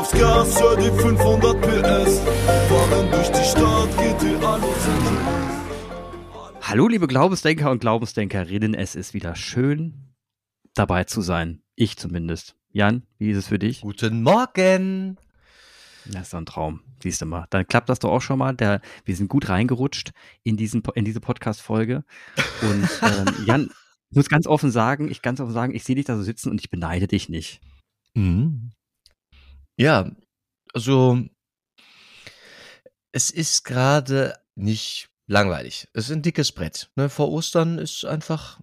aufs Gas, hör die 500 PS. Fahren durch die Stadt, GTA Los Angeles. Hallo, liebe Glaubensdenker und Glaubensdenkerinnen. Es ist wieder schön, dabei zu sein. Ich zumindest. Jan, wie ist es für dich? Guten Morgen. Das ist doch ein Traum. Siehst du mal. Dann klappt das doch auch schon mal. Der, wir sind gut reingerutscht in, diesen, in diese Podcast-Folge. Und ähm, Jan, ich muss ganz offen sagen, ich ganz offen sagen, ich sehe dich da so sitzen und ich beneide dich nicht. Mhm. Ja, also es ist gerade nicht langweilig. Es ist ein dickes Brett. Ne? Vor Ostern ist einfach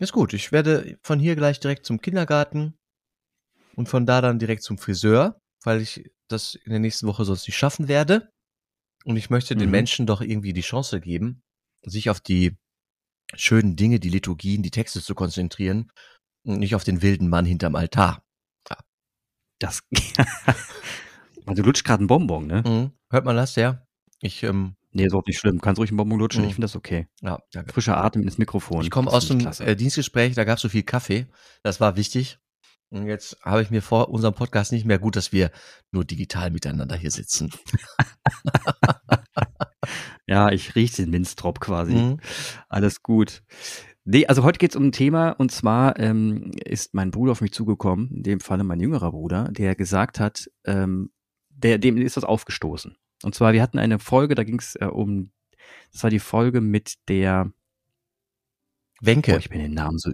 ist gut. Ich werde von hier gleich direkt zum Kindergarten und von da dann direkt zum Friseur, weil ich das in der nächsten Woche sonst nicht schaffen werde. Und ich möchte den Mhm. Menschen doch irgendwie die Chance geben, sich auf die schönen Dinge, die Liturgien, die Texte zu konzentrieren und nicht auf den wilden Mann hinterm Altar. Das. Du lutscht gerade einen Bonbon, ne? Mhm. Hört man das, ja? Ich, ähm, Nee, ist auch nicht schlimm. Du kannst ruhig einen Bonbon lutschen. Mhm. Ich finde das okay. ja, danke. Frischer Atem ins Mikrofon. Ich komme aus dem äh, Dienstgespräch, da gab es so viel Kaffee. Das war wichtig. Und jetzt habe ich mir vor unserem Podcast nicht mehr gut, dass wir nur digital miteinander hier sitzen. Ja, ich rieche den Minztrop quasi. Mhm. Alles gut. Nee, also heute geht's um ein Thema und zwar ähm, ist mein Bruder auf mich zugekommen, in dem Falle mein jüngerer Bruder, der gesagt hat, ähm, der, dem ist das aufgestoßen. Und zwar, wir hatten eine Folge, da ging's äh, um, das war die Folge mit der, Wenke. oh, ich bin den Namen so,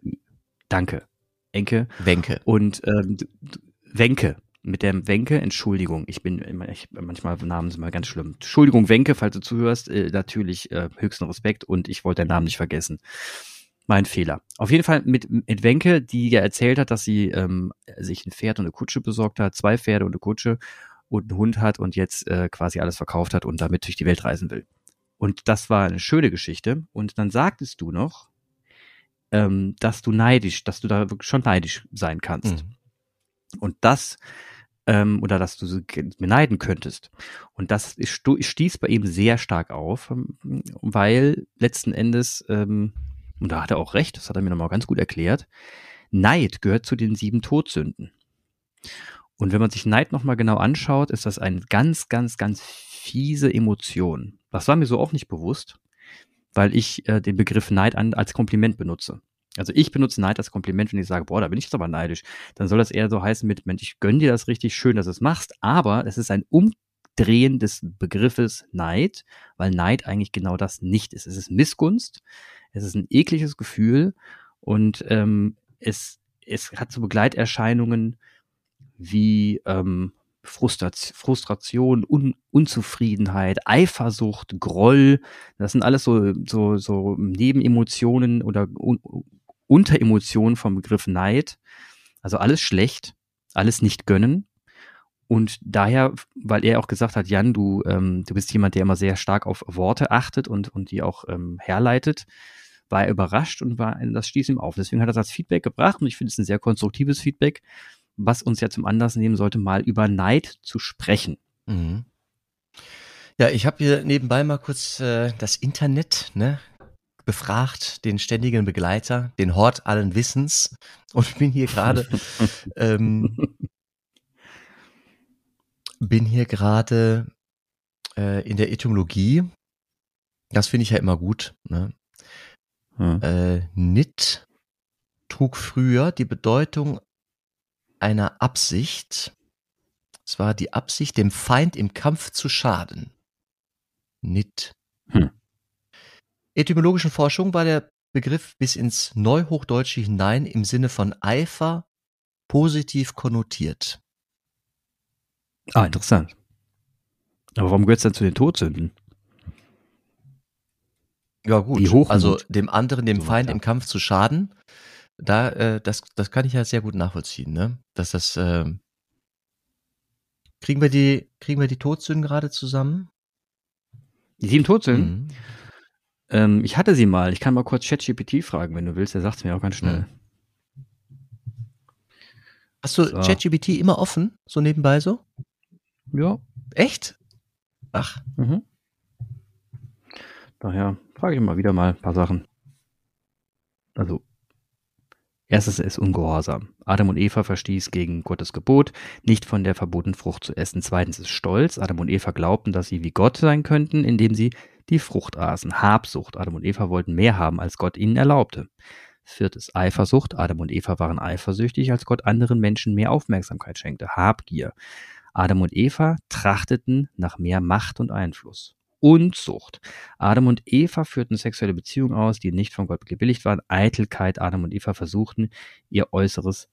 danke, Enke Wenke. und ähm, Wenke. Mit der Wenke, Entschuldigung, ich bin ich, manchmal Namen sind mal ganz schlimm. Entschuldigung, Wenke, falls du zuhörst, äh, natürlich äh, höchsten Respekt und ich wollte deinen Namen nicht vergessen. Mein Fehler. Auf jeden Fall mit, mit Wenke, die ja erzählt hat, dass sie ähm, sich ein Pferd und eine Kutsche besorgt hat, zwei Pferde und eine Kutsche und einen Hund hat und jetzt äh, quasi alles verkauft hat und damit durch die Welt reisen will. Und das war eine schöne Geschichte. Und dann sagtest du noch, ähm, dass du neidisch, dass du da wirklich schon neidisch sein kannst. Mhm. Und das, ähm, oder dass du sie beneiden könntest. Und das stieß bei ihm sehr stark auf, ähm, weil letzten Endes, ähm, und da hat er auch recht, das hat er mir nochmal ganz gut erklärt, Neid gehört zu den sieben Todsünden. Und wenn man sich Neid nochmal genau anschaut, ist das eine ganz, ganz, ganz fiese Emotion. Das war mir so auch nicht bewusst, weil ich äh, den Begriff Neid an, als Kompliment benutze. Also ich benutze Neid als Kompliment, wenn ich sage, boah, da bin ich jetzt aber neidisch. Dann soll das eher so heißen mit, Mensch, ich gönn dir das richtig schön, dass du es machst, aber es ist ein Umdrehen des Begriffes Neid, weil Neid eigentlich genau das nicht ist. Es ist Missgunst, es ist ein ekliges Gefühl und ähm, es, es hat so Begleiterscheinungen wie ähm, Frustrat Frustration, Un Unzufriedenheit, Eifersucht, Groll. Das sind alles so, so, so Nebenemotionen oder Un Unteremotionen vom Begriff Neid. Also alles schlecht, alles nicht gönnen. Und daher, weil er auch gesagt hat, Jan, du, ähm, du bist jemand, der immer sehr stark auf Worte achtet und, und die auch ähm, herleitet, war er überrascht und war, das stieß ihm auf. Deswegen hat er das als Feedback gebracht und ich finde es ein sehr konstruktives Feedback, was uns ja zum Anlass nehmen sollte, mal über Neid zu sprechen. Mhm. Ja, ich habe hier nebenbei mal kurz äh, das Internet ne, befragt, den ständigen Begleiter, den Hort allen Wissens und bin hier gerade ähm, bin hier gerade äh, in der Etymologie. Das finde ich ja immer gut. Ne? Hm. Äh, Nit trug früher die Bedeutung einer Absicht. Es war die Absicht, dem Feind im Kampf zu schaden. Nit. Hm. Etymologischen Forschung war der Begriff bis ins Neuhochdeutsche hinein im Sinne von Eifer positiv konnotiert. Ah, interessant. Aber warum gehört es dann zu den Todsünden? Ja gut, Die Hochmut. also dem anderen, dem So, Feind im Kampf zu schaden, da, äh, das, das kann ich ja sehr gut nachvollziehen, ne? Dass das, ähm, kriegen wir die, kriegen wir die Todsünden gerade zusammen? Die sieben Todsünden? Mhm. Ähm, ich hatte sie mal. Ich kann mal kurz ChatGPT fragen, wenn du willst. Der sagt es mir auch ganz schnell. Hast du So. ChatGPT immer offen, so nebenbei so? Ja. Echt? Ach, Mhm. Daher frage ich mal wieder mal ein paar Sachen. Also, Erstes ist Ungehorsam. Adam und Eva verstieß gegen Gottes Gebot, nicht von der verbotenen Frucht zu essen. Zweitens ist Stolz. Adam und Eva glaubten, dass sie wie Gott sein könnten, indem sie die Frucht aßen. Habsucht. Adam und Eva wollten mehr haben, als Gott ihnen erlaubte. Viertes Eifersucht. Adam und Eva waren eifersüchtig, als Gott anderen Menschen mehr Aufmerksamkeit schenkte. Habgier. Adam und Eva trachteten nach mehr Macht und Einfluss. Unzucht. Adam und Eva führten sexuelle Beziehungen aus, die nicht von Gott gebilligt waren. Eitelkeit. Adam und Eva versuchten, ihr Äußeres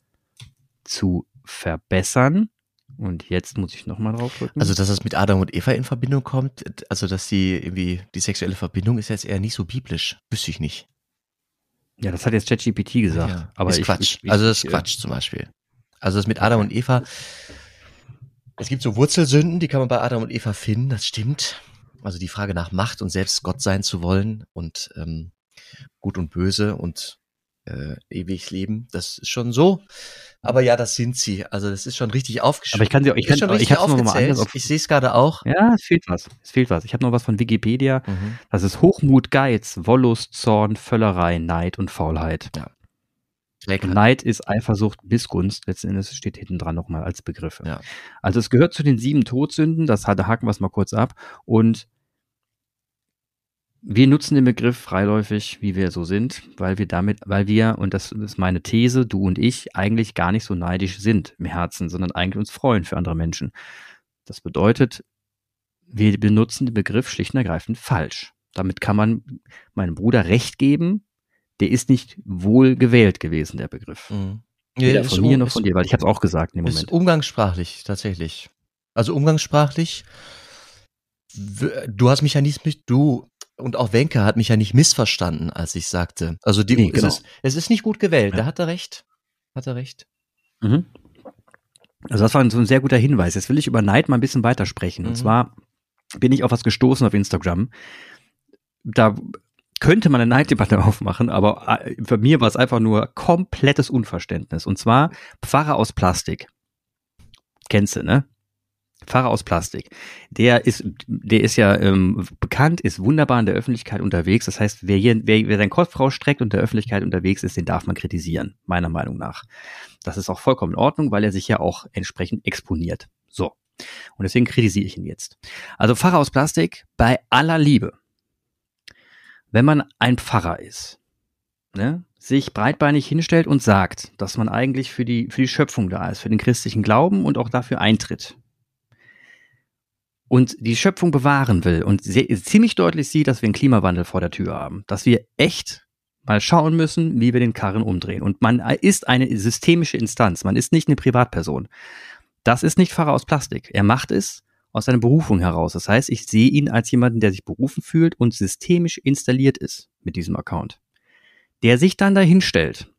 zu verbessern. Und jetzt muss ich nochmal drauf drücken. Also, dass das mit Adam und Eva in Verbindung kommt, also, dass sie irgendwie, die sexuelle Verbindung ist jetzt eher nicht so biblisch. Wüsste ich nicht. ja, das hat jetzt ChatGPT gesagt. Ja, aber ist ich, Quatsch. Ich, ich, also, das ist Quatsch zum Beispiel. Also, das mit Adam und Eva. Es gibt so Wurzelsünden, die kann man bei Adam und Eva finden, das stimmt. Also die Frage nach Macht und selbst Gott sein zu wollen und ähm, gut und böse und äh, ewig leben, das ist schon so. Aber ja, das sind sie. Also das ist schon richtig aufgeschrieben. Aber ich kann sie auch, ich kann, schon ich hab's noch mal anders auf, Ich sehe es gerade auch. Ja, es fehlt was. Es fehlt was. Ich habe noch was von Wikipedia. Mhm. Das ist Hochmut, Geiz, Wollust, Zorn, Völlerei, Neid und Faulheit. Lecker. Und Neid ist Eifersucht, Missgunst. Letzten Endes steht hinten dran nochmal als Begriffe. Ja. Also es gehört zu den sieben Todsünden. Das hatte haken wir es mal kurz ab. Und wir nutzen den Begriff freiläufig, wie wir so sind, weil wir damit, weil wir, und das ist meine These, du und ich, eigentlich gar nicht so neidisch sind im Herzen, sondern eigentlich uns freuen für andere Menschen. Das bedeutet, wir benutzen den Begriff schlicht und ergreifend falsch. Damit kann man meinem Bruder recht geben, der ist nicht wohl gewählt gewesen, der Begriff. Mhm. Weder ist von mir um- noch von dir, weil ich habe es auch gesagt in dem Ist Moment. umgangssprachlich, tatsächlich. Also umgangssprachlich, du hast mich ja nicht mit, du und auch Wenke hat mich ja nicht missverstanden, als ich sagte. Also die, Nee, genau. es, ist, es ist nicht gut gewählt, Ja. da hat er recht. Hat er recht. Mhm. Also das war so ein sehr guter Hinweis. Jetzt will ich über Neid mal ein bisschen weitersprechen. Und Mhm. zwar bin ich auf was gestoßen auf Instagram. Da könnte man eine Neiddebatte aufmachen, aber äh, für mir war es einfach nur komplettes Unverständnis. Und zwar Pfarrer aus Plastik. Kennst du, ne? Pfarrer aus Plastik. Der ist, der ist ja ähm, bekannt, ist wunderbar in der Öffentlichkeit unterwegs. Das heißt, wer hier, wer, wer seinen Kopf rausstreckt und der Öffentlichkeit unterwegs ist, den darf man kritisieren, meiner Meinung nach. Das ist auch vollkommen in Ordnung, weil er sich ja auch entsprechend exponiert. So. Und deswegen kritisiere ich ihn jetzt. Also Pfarrer aus Plastik, bei aller Liebe. Wenn man ein Pfarrer ist, ne, sich breitbeinig hinstellt und sagt, dass man eigentlich für die, für die Schöpfung da ist, für den christlichen Glauben und auch dafür eintritt. Und die Schöpfung bewahren will und sehr, ziemlich deutlich sieht, dass wir einen Klimawandel vor der Tür haben, dass wir echt mal schauen müssen, wie wir den Karren umdrehen. Und man ist eine systemische Instanz, man ist nicht eine Privatperson. Das ist nicht Pfarrer aus Plastik. Er macht es aus seiner Berufung heraus. Das heißt, ich sehe ihn als jemanden, der sich berufen fühlt und systemisch installiert ist mit diesem Account. Der sich dann dahin stellt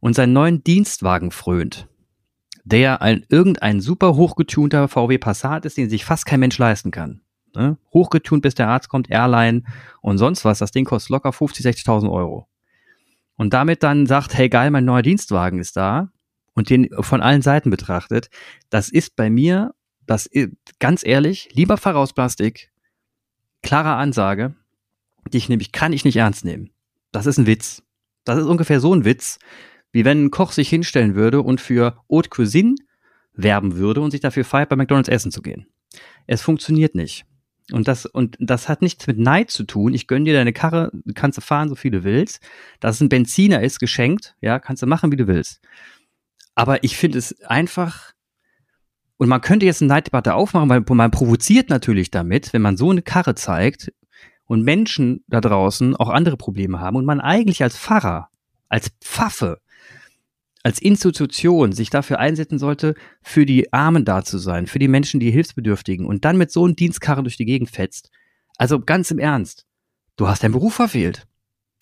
und seinen neuen Dienstwagen frönt, der ein irgendein super hochgetunter VW Passat ist, den sich fast kein Mensch leisten kann. Ne? Hochgetunt, bis der Arzt kommt, Airline und sonst was. Das Ding kostet locker 50, 60.000 Euro. Und damit dann sagt, hey geil, mein neuer Dienstwagen ist da und den von allen Seiten betrachtet, das ist bei mir, das ist, ganz ehrlich, lieber Pfarrer aus Plastik, klare Ansage, dich nämlich kann ich nicht ernst nehmen. Das ist ein Witz. Das ist ungefähr so ein Witz, wie wenn ein Koch sich hinstellen würde und für Haute Cuisine werben würde und sich dafür feiert, bei McDonalds essen zu gehen. Es funktioniert nicht. Und das, und das hat nichts mit Neid zu tun. Ich gönn dir deine Karre, kannst du fahren, so viel du willst. Dass es ein Benziner ist, geschenkt, ja, kannst du machen, wie du willst. Aber ich finde es einfach, und man könnte jetzt eine Neiddebatte aufmachen, weil man provoziert natürlich damit, wenn man so eine Karre zeigt und Menschen da draußen auch andere Probleme haben und man eigentlich als Pfarrer, als Pfaffe, als Institution sich dafür einsetzen sollte, für die Armen da zu sein, für die Menschen, die Hilfsbedürftigen und dann mit so einem Dienstkarren durch die Gegend fetzt. Also ganz im Ernst, du hast deinen Beruf verfehlt.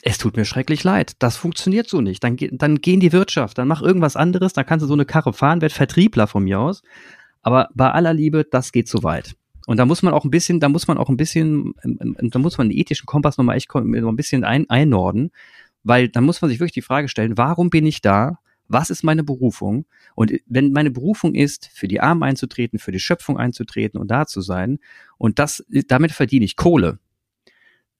Es tut mir schrecklich leid. Das funktioniert so nicht. Dann, dann geh in die Wirtschaft, dann mach irgendwas anderes, dann kannst du so eine Karre fahren, werd Vertriebler von mir aus. Aber bei aller Liebe, das geht zu weit. Und da muss man auch ein bisschen, da muss man auch ein bisschen, ähm, ähm, da muss man den ethischen Kompass nochmal echt noch ein bisschen ein, einnorden, weil dann muss man sich wirklich die Frage stellen, warum bin ich da? Was ist meine Berufung? Und wenn meine Berufung ist, für die Armen einzutreten, für die Schöpfung einzutreten und da zu sein, und das, damit verdiene ich Kohle,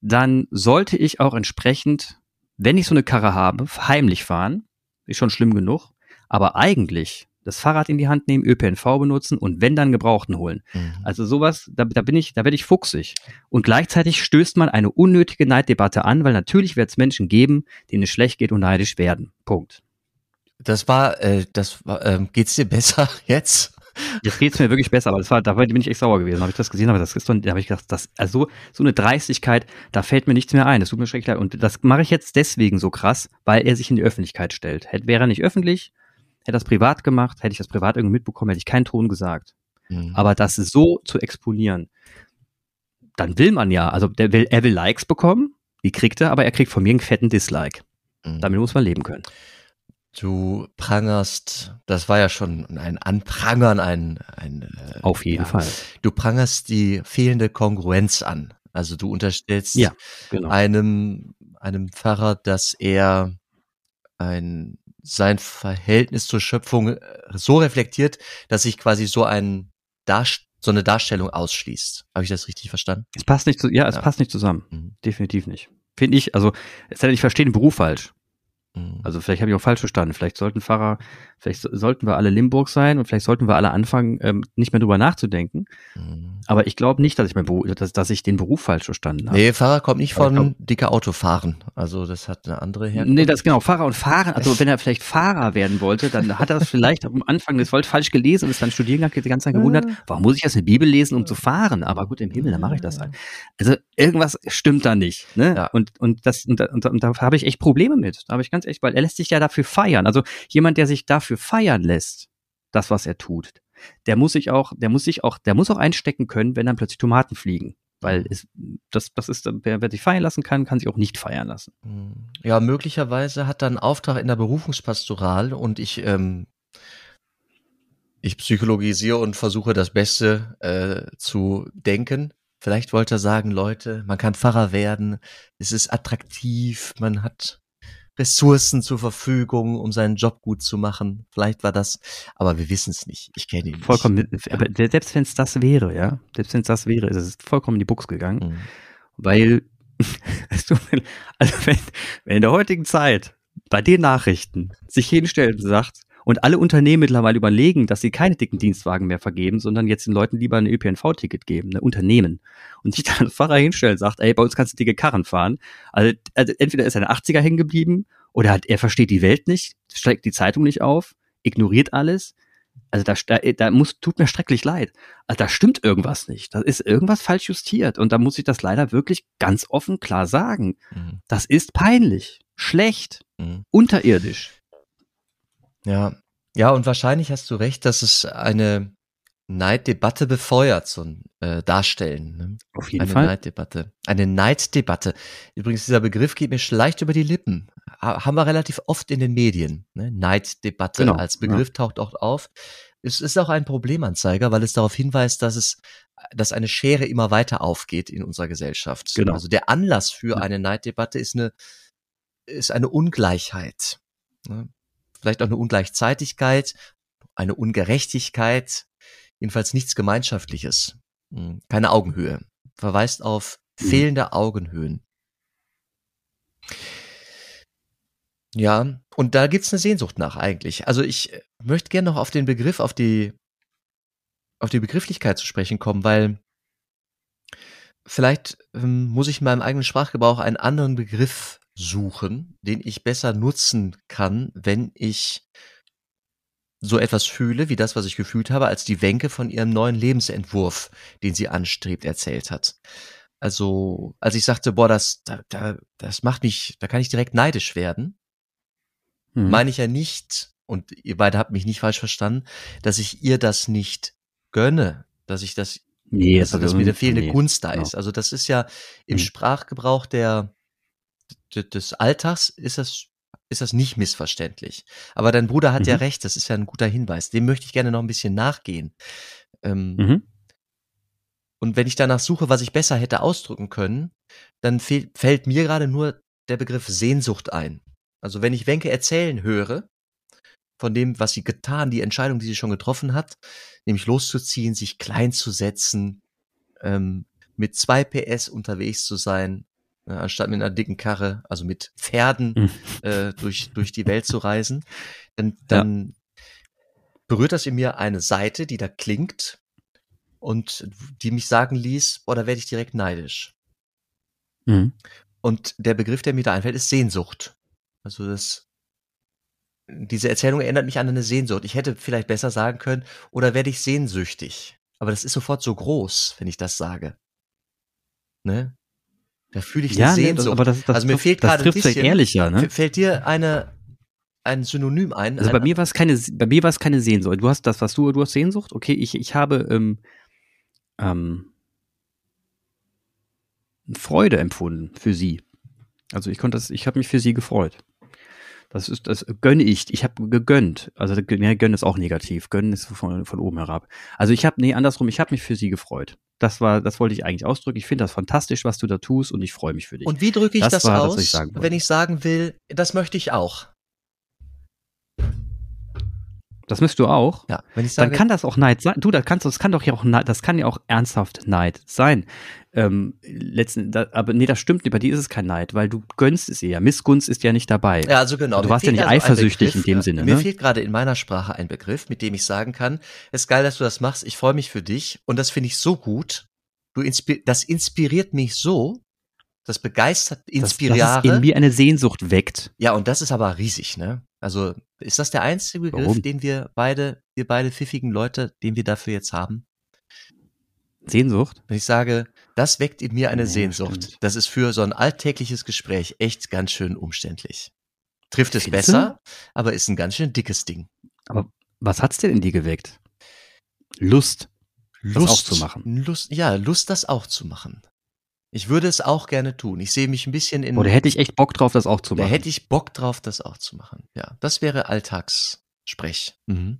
dann sollte ich auch entsprechend, wenn ich so eine Karre habe, heimlich fahren, ist schon schlimm genug. Aber eigentlich das Fahrrad in die Hand nehmen, ÖPNV benutzen und wenn dann Gebrauchten holen. Mhm. Also sowas, da, da bin ich, da werde ich fuchsig. Und gleichzeitig stößt man eine unnötige Neiddebatte an, weil natürlich wird es Menschen geben, denen es schlecht geht und neidisch werden. Punkt. Das war, äh, das war, ähm, geht's dir besser jetzt? Jetzt geht's mir wirklich besser, aber das war, da bin ich echt sauer gewesen. Habe ich das gesehen, aber das ist habe ich gedacht, das, also so eine Dreistigkeit, da fällt mir nichts mehr ein. Das tut mir schrecklich leid. Und das mache ich jetzt deswegen so krass, weil er sich in die Öffentlichkeit stellt. Hätte, wäre er nicht öffentlich, hätte das privat gemacht, hätte ich das privat irgendwie mitbekommen, hätte ich keinen Ton gesagt. Mhm. Aber das so zu exponieren, dann will man ja, also der will, er will Likes bekommen, die kriegt er, aber er kriegt von mir einen fetten Dislike. Mhm. Damit muss man leben können. Du prangerst, das war ja schon ein Anprangern, ein, ein äh, Auf jeden ja, Fall. Du prangerst die fehlende Kongruenz an. Also du unterstellst Ja, genau. einem, einem Pfarrer, dass er ein, sein Verhältnis zur Schöpfung äh, so reflektiert, dass sich quasi so ein Darst so eine Darstellung ausschließt. Habe ich das richtig verstanden? Es passt nicht zu, ja, es Ja. passt nicht zusammen. Mhm. Definitiv nicht. Finde ich, also, es ich verstehe den Beruf falsch. Mhm. Also vielleicht habe ich auch falsch verstanden. Vielleicht sollten Pfarrer, vielleicht so, sollten wir alle Limburg sein und vielleicht sollten wir alle anfangen, ähm, nicht mehr drüber nachzudenken. Mhm. Aber ich glaube nicht, dass ich, mein Beruf, dass, dass ich den Beruf falsch verstanden habe. Nee, Fahrer kommt nicht von dicker Autofahren. Also das hat eine andere Herkunft. Nee, das genau, Fahrer und Fahren. Also wenn er vielleicht Fahrer werden wollte, dann hat er das vielleicht am Anfang das wollte falsch gelesen und ist dann Studiengang die ganze Zeit gewundert, warum muss ich jetzt eine Bibel lesen, um zu fahren? Aber gut, im Himmel, dann mache ich das halt. Also irgendwas stimmt da nicht. Ne? Ja. Und, und, das, und, da- und, und da habe ich echt Probleme mit. Da habe ich ganz echt, weil er lässt sich ja dafür feiern. Also jemand, der sich dafür feiern lässt, das, was er tut, der muss sich auch, der muss sich auch, der muss auch einstecken können, wenn dann plötzlich Tomaten fliegen. Weil es, das, das ist, wer, wer sich feiern lassen kann, kann sich auch nicht feiern lassen. Mhm. Ja, möglicherweise hat er einen Auftrag in der Berufungspastoral und ich, ähm, ich psychologisiere und versuche das Beste äh, zu denken. Vielleicht wollte er sagen, Leute, man kann Pfarrer werden, es ist attraktiv, man hat Ressourcen zur Verfügung, um seinen Job gut zu machen. Vielleicht war das, aber wir wissen es nicht. Ich kenne ihn nicht. Vollkommen, aber selbst wenn es das wäre, ja, selbst wenn es das wäre, ist es vollkommen in die Buchs gegangen, Mhm. weil, mir- also wenn, wenn in der heutigen Zeit bei den Nachrichten sich hinstellt und sagt, und alle Unternehmen mittlerweile überlegen, dass sie keine dicken Dienstwagen mehr vergeben, sondern jetzt den Leuten lieber ein ÖPNV-Ticket geben, ne, Unternehmen. Und sich dann ein Fahrer hinstellt und sagt, ey, bei uns kannst du dicke Karren fahren. Also, also entweder ist er in den 80er hängen geblieben oder hat, er versteht die Welt nicht, steigt die Zeitung nicht auf, ignoriert alles. Also da, da, da muss, tut mir schrecklich leid. Also da stimmt irgendwas nicht. Da ist irgendwas falsch justiert. Und da muss ich das leider wirklich ganz offen klar sagen. Mhm. Das ist peinlich, schlecht, Mhm. unterirdisch. Ja, ja, und wahrscheinlich hast du recht, dass es eine Neiddebatte befeuert, so ein äh, Darstellen. Ne? Auf jeden Eine Fall. Neiddebatte. Eine Neiddebatte. Übrigens, dieser Begriff geht mir leicht über die Lippen. Ha haben wir relativ oft in den Medien. Ne? Neiddebatte Genau, als Begriff taucht auch auf. Es ist auch ein Problemanzeiger, weil es darauf hinweist, dass es, dass eine Schere immer weiter aufgeht in unserer Gesellschaft. Genau. Also der Anlass für Ja. eine Neiddebatte ist eine, ist eine Ungleichheit. Ne? Vielleicht auch eine Ungleichzeitigkeit, eine Ungerechtigkeit, jedenfalls nichts Gemeinschaftliches. Hm, Keine Augenhöhe. Verweist auf Mhm. fehlende Augenhöhen. Ja, und da gibt's eine Sehnsucht nach eigentlich. Also ich äh, möchte gerne noch auf den Begriff, auf die, auf die Begrifflichkeit zu sprechen kommen, weil vielleicht ähm, muss ich in meinem eigenen Sprachgebrauch einen anderen Begriff suchen, den ich besser nutzen kann, wenn ich so etwas fühle, wie das, was ich gefühlt habe, als die Wenke von ihrem neuen Lebensentwurf, den sie anstrebt, erzählt hat. Also, als ich sagte, boah, das, da, da, das macht mich, da kann ich direkt neidisch werden, Hm. meine ich ja nicht, und ihr beide habt mich nicht falsch verstanden, dass ich ihr das nicht gönne, dass ich das, nee, also, dass mir eine fehlende nee. Gunst da genau. ist. Also das ist ja im Hm. Sprachgebrauch der, des Alltags ist das, ist das nicht missverständlich. Aber dein Bruder hat ja Mhm. recht, das ist ja ein guter Hinweis. Dem möchte ich gerne noch ein bisschen nachgehen. Ähm, Mhm. Und wenn ich danach suche, was ich besser hätte ausdrücken können, dann fällt mir gerade nur der Begriff Sehnsucht ein. Also wenn ich Wenke erzählen höre, von dem, was sie getan, die Entscheidung, die sie schon getroffen hat, nämlich loszuziehen, sich klein zu setzen, ähm, mit zwei PS unterwegs zu sein, anstatt mit einer dicken Karre, also mit Pferden Mhm. äh, durch, durch die Welt zu reisen, dann, dann berührt das in mir eine Seite, die da klingt und die mich sagen ließ, da werde ich direkt neidisch. Mhm. Und der Begriff, der mir da einfällt, ist Sehnsucht. Also das, diese Erzählung erinnert mich an eine Sehnsucht. Ich hätte vielleicht besser sagen können, oder werde ich sehnsüchtig? Aber das ist sofort so groß, wenn ich das sage. Ne? Da fühle ich Ja, eine nee, das, Sehnsucht. aber das, das, also mir trifft- fehlt gerade ein bisschen. ja ehrlicher, ne? Fällt dir eine, ein Synonym ein? Also bei mir war es keine, bei mir war es keine Sehnsucht. Du hast das, was du, du hast Sehnsucht. Okay, ich, ich habe ähm, ähm, Freude empfunden für sie. Also ich konnte das, ich habe mich für sie gefreut. Das ist, das gönne ich. Ich habe gegönnt. Also nee, gönnen ist auch negativ. Gönnen ist von, von oben herab. Also ich habe, nee, andersrum, ich habe mich für sie gefreut. Das war, das wollte ich eigentlich ausdrücken. Ich finde das fantastisch, was du da tust und ich freue mich für dich. und wie drücke ich Das das, war aus, ich wenn ich sagen will, das möchte ich auch? Das müsst du auch. Ja, wenn ich dann sage, kann das auch Neid sein. Du, das kannst du, das kann doch ja auch Neid, das kann ja auch ernsthaft Neid sein. Ähm, letzten, da, aber nee, das stimmt. Bei dir ist es kein Neid, weil du gönnst es eher. Missgunst ist ja nicht dabei. Ja, also genau. Du mir warst ja nicht also eifersüchtig Begriff, in dem ja. Sinne, Mir ne? fehlt gerade in meiner Sprache ein Begriff, mit dem ich sagen kann, es ist geil, dass du das machst, ich freue mich für dich und das finde ich so gut. Du inspi das inspiriert mich so, das begeistert, inspiriere. es in mir eine Sehnsucht weckt. ja, und das ist aber riesig, ne? Also, ist das der einzige Begriff, Warum? den wir beide, wir beide pfiffigen Leute, den wir dafür jetzt haben? Sehnsucht? Wenn ich sage, das weckt in mir eine Nee, Sehnsucht, stimmt. das ist für so ein alltägliches Gespräch echt ganz schön umständlich. Trifft es Findest du? besser, aber ist ein ganz schön dickes Ding. Was hat's denn in dir geweckt? Lust. Lust auch zu machen. Lust, ja, Lust, das auch zu machen. Ich würde es auch gerne tun. Ich sehe mich ein bisschen in. Oder hätte ich echt Bock drauf, das auch zu da machen? hätte ich Bock drauf, das auch zu machen. Ja, das wäre Alltagssprech. Mhm.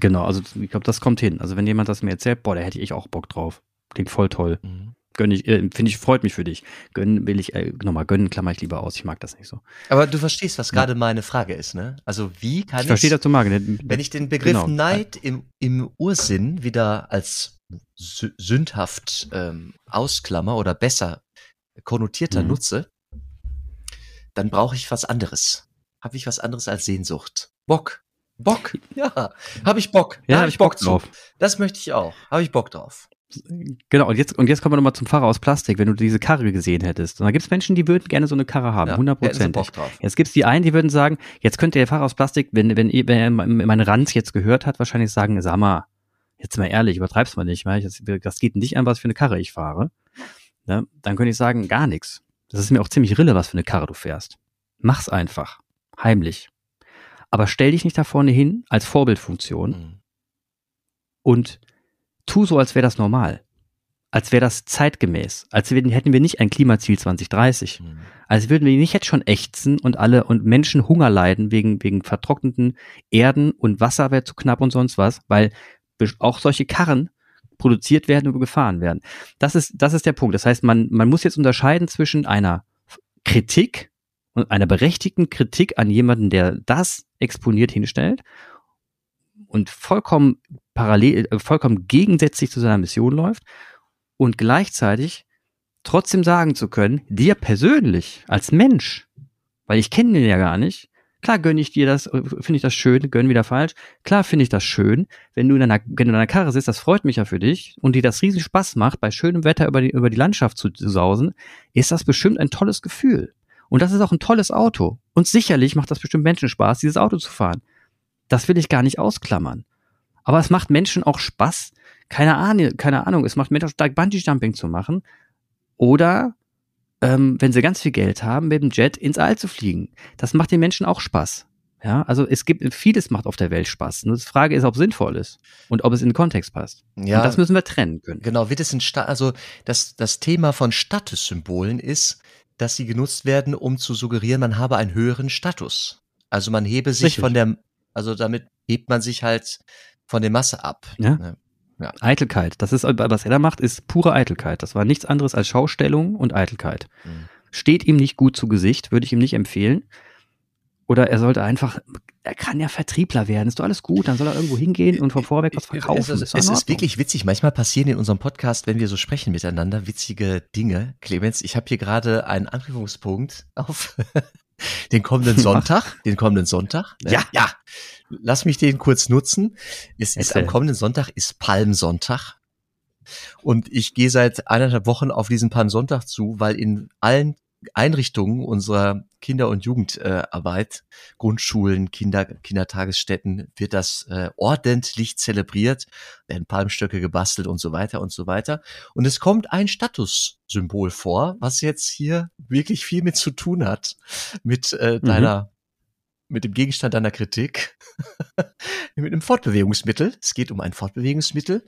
genau, also ich glaube, das kommt hin. Also wenn jemand das mir erzählt, boah, da hätte ich auch Bock drauf. Klingt voll toll. Mhm. Gönn ich, äh, finde ich, freut mich für dich. Gönnen will ich, äh, nochmal, gönnen klammer ich lieber aus. Ich mag das nicht so. Aber du verstehst, was Ja. gerade meine Frage ist, ne? Also wie kann ich verstehe ich, das, du magst. ne? wenn ich den Begriff Genau. Neid im, im Ursinn wieder als sündhaft ähm, ausklammer oder besser konnotierter Mhm. nutze, dann brauche ich was anderes. Habe ich was anderes als Sehnsucht? Bock. Bock. Ja, habe ich Bock. Da Ja, hab hab ich Bock zu. drauf. Das möchte ich auch. Habe ich Bock drauf. Genau, und jetzt, und jetzt kommen wir nochmal zum Fahrer aus Plastik, wenn du diese Karre gesehen hättest. Und da gibt es Menschen, die würden gerne so eine Karre haben, Ja, hundertprozentig. Bock drauf. Jetzt gibt's die einen, die würden sagen, jetzt könnte der Fahrer aus Plastik, wenn, wenn, wenn er meinen Ranz jetzt gehört hat, wahrscheinlich sagen, sag mal, jetzt mal ehrlich, übertreib's mal nicht, weil ich, das, das geht nicht an, was für eine Karre ich fahre. Ne? Dann könnte ich sagen, gar nichts. Das ist mir auch ziemlich rille, was für eine Karre du fährst. Mach's einfach. Heimlich. Aber stell dich nicht da vorne hin als Vorbildfunktion Mhm. und tu so, als wäre das normal. Als wäre das zeitgemäß. Als würden, hätten wir nicht ein Klimaziel 2030. Mhm. Als würden wir nicht jetzt schon ächzen und alle und Menschen Hunger leiden wegen, wegen vertrockneten Erden und Wasser wäre zu knapp und sonst was, weil auch solche Karren produziert werden und gefahren werden. Das ist, das ist der Punkt. Das heißt, man, man muss jetzt unterscheiden zwischen einer Kritik und einer berechtigten Kritik an jemanden, der das exponiert hinstellt und vollkommen parallel, äh, vollkommen gegensätzlich zu seiner Mission läuft und gleichzeitig trotzdem sagen zu können, dir persönlich als Mensch, weil ich kenne den ja gar nicht, klar gönne ich dir das, finde ich das schön, gönn wieder falsch, klar finde ich das schön, wenn du in einer, wenn du in einer Karre sitzt, das freut mich ja für dich und dir das riesen Spaß macht, bei schönem Wetter über die, über die Landschaft zu, zu sausen, ist das bestimmt ein tolles Gefühl. Und das ist auch ein tolles Auto. Und sicherlich macht das bestimmt Menschen Spaß, dieses Auto zu fahren. Das will ich gar nicht ausklammern. Aber es macht Menschen auch Spaß, keine Ahnung, keine Ahnung, es macht Menschen auch stark Bungee-Jumping zu machen. Oder, ähm, wenn sie ganz viel Geld haben, mit dem Jet ins All zu fliegen. Das macht den Menschen auch Spaß. Ja, also es gibt, vieles macht auf der Welt Spaß. Nur die Frage ist, ob es sinnvoll ist und ob es in den Kontext passt. Ja, Und das müssen wir trennen können. Genau, wird es in Sta also das, das Thema von Statussymbolen ist, dass sie genutzt werden, um zu suggerieren, man habe einen höheren Status. Also man hebe sich Richtig. von der, also damit hebt man sich halt von der Masse ab. Ja. Ne? Eitelkeit. Das ist, was er da macht, ist pure Eitelkeit. Das war nichts anderes als Schaustellung und Eitelkeit. Mhm. Steht ihm nicht gut zu Gesicht, würde ich ihm nicht empfehlen. Oder er sollte einfach, er kann ja Vertriebler werden, ist doch alles gut, dann soll er irgendwo hingehen und vom Vorwerk was verkaufen. Es ist, es ist wirklich witzig. Manchmal passieren in unserem Podcast, wenn wir so sprechen miteinander, witzige Dinge. Clemens, ich habe hier gerade einen Anrufungspunkt auf den kommenden Sonntag. Den kommenden Sonntag. Ne? Ja. Ja. Lass mich den kurz nutzen. Es ist am kommenden Sonntag ist Palmsonntag. Und ich gehe seit eineinhalb Wochen auf diesen Palmsonntag zu, weil in allen Einrichtungen unserer Kinder- und Jugendarbeit, Grundschulen, Kinder, Kindertagesstätten, wird das äh, ordentlich zelebriert, werden Palmstöcke gebastelt und so weiter und so weiter. Und es kommt ein Statussymbol vor, was jetzt hier wirklich viel mit zu tun hat, mit äh, deiner, mit dem Gegenstand deiner Kritik, mit einem Fortbewegungsmittel. Es geht um ein Fortbewegungsmittel.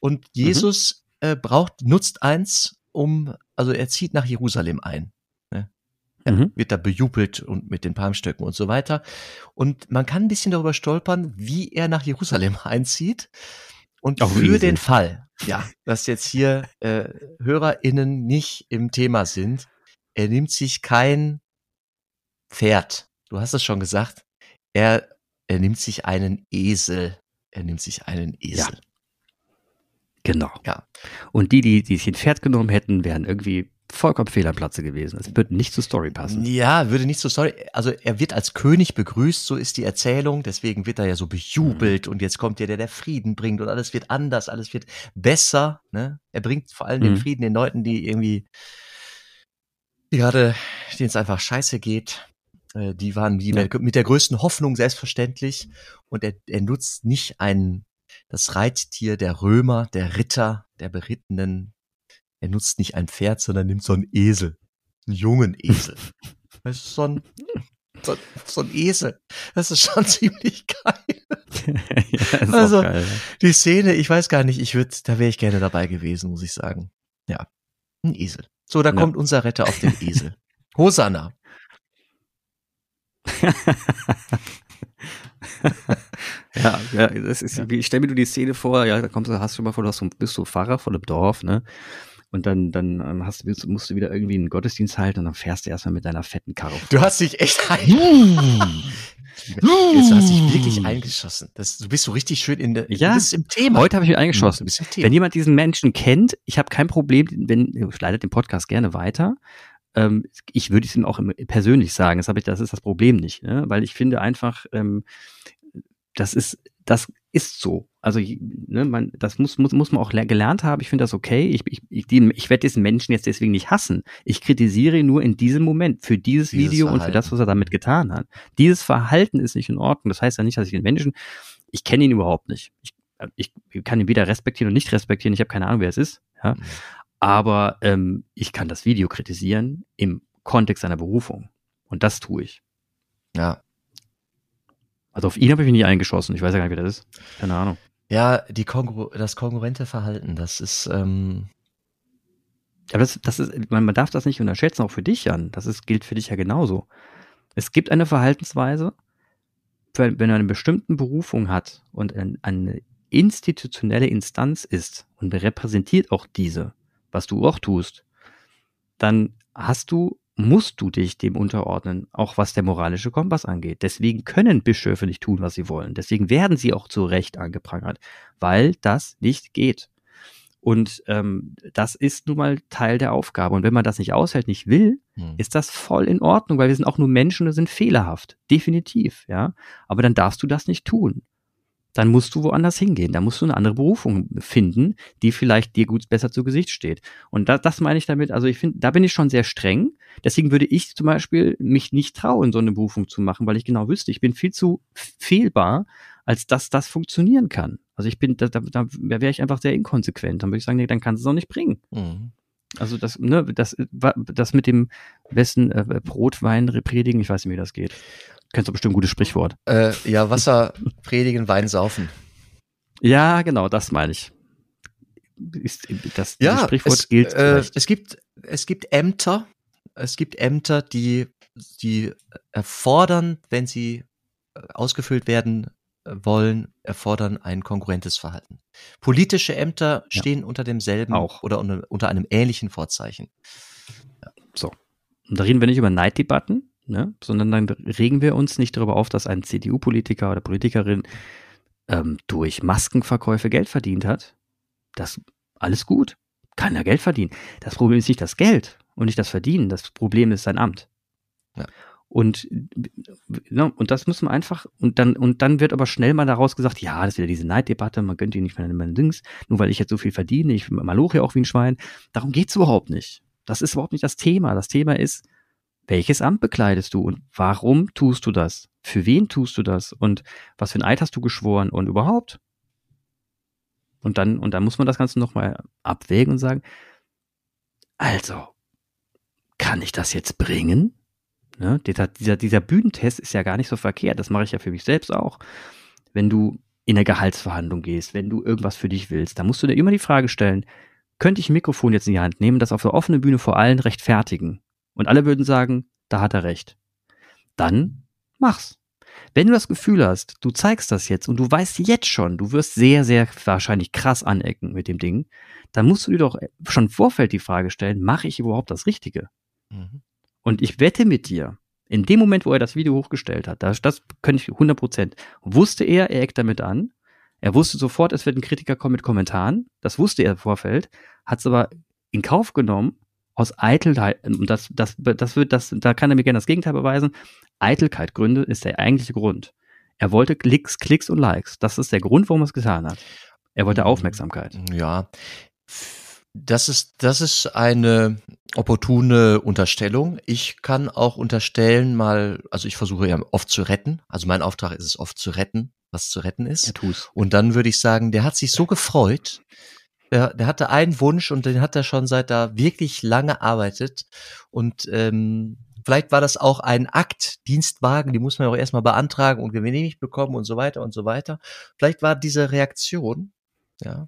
Und Jesus äh, braucht, nutzt eins, um, also er zieht nach Jerusalem ein Mhm. wird da bejubelt und mit den Palmstöcken und so weiter. Und man kann ein bisschen darüber stolpern, wie er nach Jerusalem einzieht. Und dem für den Fall, ja, dass jetzt hier äh, HörerInnen nicht im Thema sind, er nimmt sich kein Pferd. Du hast es schon gesagt. Er, er nimmt sich einen Esel. Er nimmt sich einen Esel. Genau. Ja. Und die, die, die sich ein Pferd genommen hätten, wären irgendwie vollkommen fehl am Platze gewesen. Es würde nicht zur Story passen. Ja, würde nicht so sorry. Also er wird als König begrüßt, so ist die Erzählung. Deswegen wird er ja so bejubelt und jetzt kommt ja der, der Frieden bringt und alles wird anders, alles wird besser. Ne? Er bringt vor allem den Mhm. Frieden den Leuten, die irgendwie, die gerade, denen es einfach scheiße geht. Äh, Die waren die Ja. mit, mit der größten Hoffnung selbstverständlich. Und er, er nutzt nicht ein, das Reittier der Römer, der Ritter, der Berittenen. Er nutzt nicht ein Pferd, sondern nimmt so einen Esel. Einen jungen Esel. Das ist so ein, so, so ein Esel. Das ist schon ziemlich geil. ja, ist Also- geil. Die Szene, ich weiß gar nicht, ich würde, da wäre ich gerne dabei gewesen, muss ich sagen. Ja, ein Esel. So, da Ja. kommt unser Retter auf den Esel. Hosanna. Ja, ja, das ist, ich stell mir nur die Szene vor, ja, da kommst du, hast du mal vor, du hast so, bist so Pfarrer von einem Dorf, ne? Und dann, dann ähm, hast, du- musst du wieder irgendwie einen Gottesdienst halten und dann fährst du erstmal mit deiner fetten Karre. Du hast dich echt ein. Jetzt, du hast dich wirklich eingeschossen. Das, du bist so richtig schön in der, Ja, du bist im Thema. Heute habe ich mich eingeschossen. bist im Thema. Wenn jemand diesen Menschen kennt, ich habe kein Problem, wenn, ich leite den Podcast gerne weiter. Ähm, ich würde es ihm auch persönlich sagen, das, habe ich, das ist das Problem nicht, ne? weil ich finde einfach, ähm, das ist, das ist so. Also ne, man, das muss, muss, muss man auch le- gelernt haben. Ich finde das okay. Ich, ich, ich, die, ich werde diesen Menschen jetzt deswegen nicht hassen. Ich kritisiere ihn nur in diesem Moment für dieses, Dieses Video und für Verhalten. das, was er damit getan hat. Dieses Verhalten ist nicht in Ordnung. Das heißt ja nicht, dass ich den Menschen, ich kenne ihn überhaupt nicht. Ich, ich kann ihn weder respektieren und nicht respektieren. Ich habe keine Ahnung, wer es ist. Ja. Mhm. Aber ähm, ich kann das Video kritisieren im Kontext seiner Berufung. Und das tue ich. Ja. Also auf ihn habe ich mich nicht eingeschossen. Ich weiß ja gar nicht, wer das ist. Keine Ahnung. Ja, die Kongru das kongruente Verhalten, das ist, ähm, Aber das, das ist, man, darf das nicht unterschätzen, auch für dich, Jan. Das ist, gilt für dich ja genauso. Es gibt eine Verhaltensweise, wenn er eine bestimmte Berufung hat und ein, eine institutionelle Instanz ist und repräsentiert auch diese, was du auch tust, dann hast du, musst du dich dem unterordnen, auch was der moralische Kompass angeht. Deswegen können Bischöfe nicht tun, was sie wollen. Deswegen werden sie auch zu Recht angeprangert, weil das nicht geht. Und ähm, das ist nun mal Teil der Aufgabe. Und wenn man das nicht aushält, nicht will, hm. ist das voll in Ordnung, weil wir sind auch nur Menschen und sind fehlerhaft. Definitiv, ja. Aber dann darfst du das nicht tun. Dann musst du woanders hingehen. Da musst du eine andere Berufung finden, die vielleicht dir gut besser zu Gesicht steht. Und da, das meine ich damit, also ich finde, da bin ich schon sehr streng. Deswegen würde ich zum Beispiel mich nicht trauen, so eine Berufung zu machen, weil ich genau wüsste, ich bin viel zu fehlbar, als dass das funktionieren kann. Also ich bin, da, da, da wäre ich einfach sehr inkonsequent. Dann würde ich sagen, nee, dann kannst du es auch nicht bringen. Mhm. Also das, ne, das, wa- das mit dem besten äh, Brotwein predigen, ich weiß nicht, wie das geht. Kennst du bestimmt ein gutes Sprichwort. Äh, ja, Wasser predigen, Wein saufen. Ja, genau, das meine ich. Ist, das Ja, Sprichwort es, gilt äh, es gibt es gibt Ämter, es gibt Ämter, die die erfordern, wenn sie äh, ausgefüllt werden äh, wollen, erfordern ein kongruentes Verhalten. Politische Ämter Ja. stehen unter demselben Auch. oder unter, unter einem ähnlichen Vorzeichen. So. Und da reden wir nicht über Neiddebatten, ne? sondern dann regen wir uns nicht darüber auf, dass ein CDU-Politiker oder Politikerin ähm, durch Maskenverkäufe Geld verdient hat. Das alles gut, kann er Geld verdienen. Das Problem ist nicht das Geld und nicht das Verdienen, das Problem ist sein Amt. Ja. Und, ne, und das muss man einfach, und dann, und dann wird aber schnell mal daraus gesagt, ja, das ist wieder diese Neiddebatte, man gönnt ihn nicht mehr meinen Dings, nur weil ich jetzt so viel verdiene, ich maloche ja auch wie ein Schwein. Darum geht's überhaupt nicht. Das ist überhaupt nicht das Thema. Das Thema ist, welches Amt bekleidest du und warum tust du das? Für wen tust du das? Und was für ein Eid hast du geschworen und überhaupt? Und dann, und dann muss man das Ganze nochmal abwägen und sagen, also, kann ich das jetzt bringen? Ne? Dieser, dieser, dieser Bühnentest ist ja gar nicht so verkehrt. Das mache ich ja für mich selbst auch. Wenn du in eine Gehaltsverhandlung gehst, wenn du irgendwas für dich willst, dann musst du dir immer die Frage stellen, könnte ich ein Mikrofon jetzt in die Hand nehmen, das auf der offenen Bühne vor allen rechtfertigen? Und alle würden sagen, da hat er recht. Dann mach's. Wenn du das Gefühl hast, du zeigst das jetzt und du weißt jetzt schon, du wirst sehr, sehr wahrscheinlich krass anecken mit dem Ding, dann musst du dir doch schon im Vorfeld die Frage stellen, mache ich überhaupt das Richtige? Mhm. Und ich wette mit dir, in dem Moment, wo er das Video hochgestellt hat, das, das könnte ich 100 Prozent, wusste er, er eckt damit an. Er wusste sofort, es wird ein Kritiker kommen mit Kommentaren. Das wusste er im Vorfeld, hat es aber in Kauf genommen, aus Eitelkeit, und das, das, das wird, das, da kann er mir gerne das Gegenteil beweisen. Eitelkeit Gründe ist der eigentliche Grund. Er wollte Klicks, Klicks und Likes. Das ist der Grund, warum er es getan hat. Er wollte Aufmerksamkeit. Ja. Das ist, das ist eine opportune Unterstellung. Ich kann auch unterstellen, mal, also ich versuche ja oft zu retten. Also mein Auftrag ist es oft zu retten, was zu retten ist. Ja, tu's. Und dann würde ich sagen, der hat sich so gefreut. Der, der hatte einen Wunsch und den hat er schon seit er wirklich lange arbeitet. Und ähm, vielleicht war das auch ein Akt, Dienstwagen, die muss man auch erstmal beantragen und genehmigt bekommen und so weiter und so weiter. Vielleicht war diese Reaktion, ja,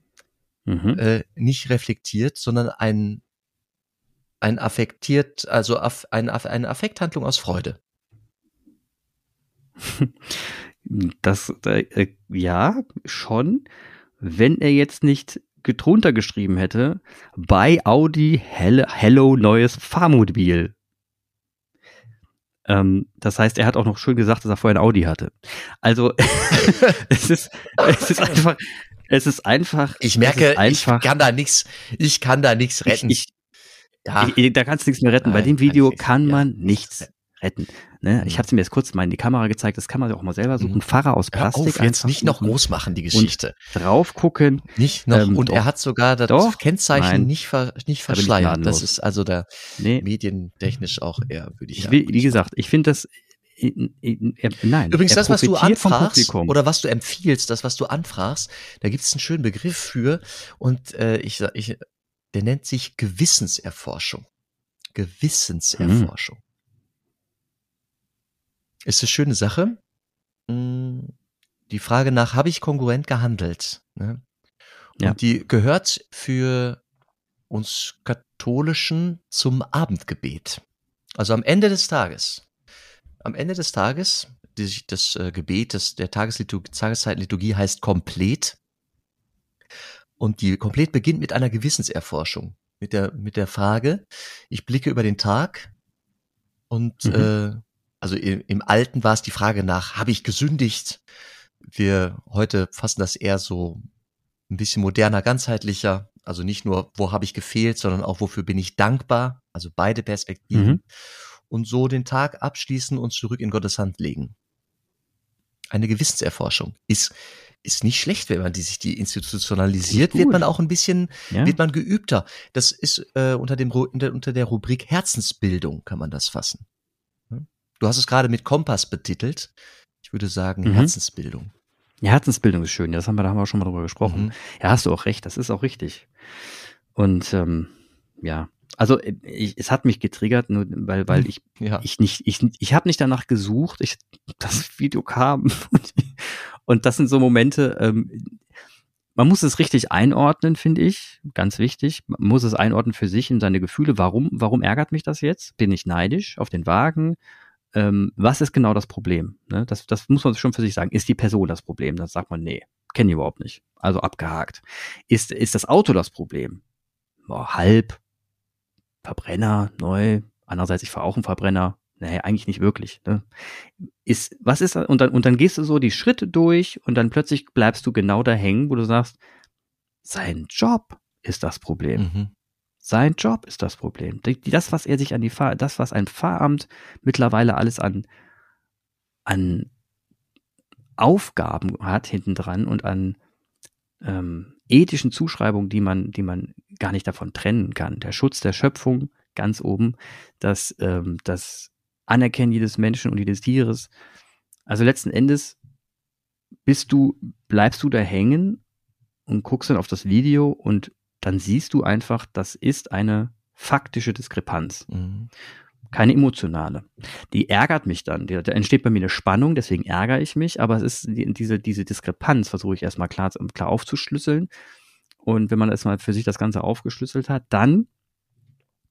mhm. äh, nicht reflektiert, sondern ein, ein affektiert, also aff, ein, eine Affekthandlung aus Freude. Das, äh, ja, schon. Wenn er jetzt nicht drunter geschrieben hätte, bei Audi Hello, Hello neues Fahrmobil. Ähm, das heißt, er hat auch noch schön gesagt, dass er vorher ein Audi hatte. Also es ist, es ist einfach, es ist einfach. Ich merke, einfach, ich kann da nichts, ich kann da nichts retten. Ich, ich, ja. Ich, da kannst du nichts mehr retten. Nein, Bei dem Video kann, man ja. nichts retten. Ne? Ich mhm. habe es mir jetzt kurz mal in die Kamera gezeigt, das kann man sich auch mal selber suchen. Mhm. Pfarrer aus Plastik. Hör auf, jetzt nicht noch groß machen, die Geschichte. drauf gucken. Nicht noch. Ähm, und doch, er hat sogar das doch, Kennzeichen nein, nicht, ver, nicht verschleiert. Da das ist also da nee. medientechnisch auch eher, würde ich, ich sagen. wie gesagt, ich finde das, Nein. Übrigens, das, was du anfragst oder was du empfiehlst, das, was du anfragst, da gibt es einen schönen Begriff für und äh, ich, ich, der nennt sich Gewissenserforschung. Gewissenserforschung. Ist eine schöne Sache. Hm, die Frage nach, habe ich kongruent gehandelt? Ne? Und ja. die gehört für uns Katholischen zum Abendgebet. Also am Ende des Tages. Am Ende des Tages, die, das äh, Gebet des, der Tageszeitliturgie heißt komplett. Und die komplett beginnt mit einer Gewissenserforschung. Mit der, mit der Frage, ich blicke über den Tag und mhm. äh, also im, im Alten war es die Frage nach, habe ich gesündigt? Wir heute fassen das eher so ein bisschen moderner, ganzheitlicher. Also nicht nur, wo habe ich gefehlt, sondern auch, wofür bin ich dankbar. Also beide Perspektiven. Mhm. Und so den Tag abschließen und zurück in Gottes Hand legen. Eine Gewissenserforschung ist, ist nicht schlecht, wenn man die sich die institutionalisiert, wird man auch ein bisschen, ja. wird man geübter. Das ist äh, unter dem unter der Rubrik Herzensbildung kann man das fassen. Du hast es gerade mit Kompass betitelt. Ich würde sagen mhm. Herzensbildung. Ja, Herzensbildung ist schön. Ja, das haben wir, da haben wir schon mal drüber gesprochen. Mhm. Ja, hast du auch recht. Das ist auch richtig. Und ähm, ja, also äh, ich, es hat mich getriggert, nur weil weil ich ja. ich nicht ich ich habe nicht danach gesucht. Ich das Video kam und, und das sind so Momente. Ähm, man muss es richtig einordnen, finde ich, ganz wichtig. Man muss es einordnen für sich in seine Gefühle. Warum warum ärgert mich das jetzt? Bin ich neidisch auf den Wagen? Ähm, was ist genau das Problem? Ne? Das, das muss man schon für sich sagen. Ist die Person das Problem? Dann sagt man, nee, kenne ich überhaupt nicht. Also abgehakt. Ist, ist das Auto das Problem? Boah, halb. Verbrenner, neu. Andererseits, ich fahre auch einen Verbrenner. naja, eigentlich nicht wirklich. Ne? Ist, was ist, und dann, und dann gehst du so die Schritte durch und dann plötzlich bleibst du genau da hängen, wo du sagst, sein Job ist das Problem. Mhm. Sein Job ist das Problem. Das, was er sich an die Fahr das, was ein Pfarramt mittlerweile alles an, an Aufgaben hat hinten dran und an ähm, ethischen Zuschreibungen, die man, die man gar nicht davon trennen kann. Der Schutz der Schöpfung ganz oben, das, ähm, das Anerkennen jedes Menschen und jedes Tieres. Also letzten Endes bist du, bleibst du da hängen und guckst dann auf das Video und dann siehst du einfach, das ist eine faktische Diskrepanz Mhm. keine emotionale. Die ärgert mich dann. Da entsteht bei mir eine Spannung, deswegen ärgere ich mich, aber es ist die, diese, diese Diskrepanz, versuche ich erstmal klar, klar aufzuschlüsseln. Und wenn man erstmal für sich das Ganze aufgeschlüsselt hat, dann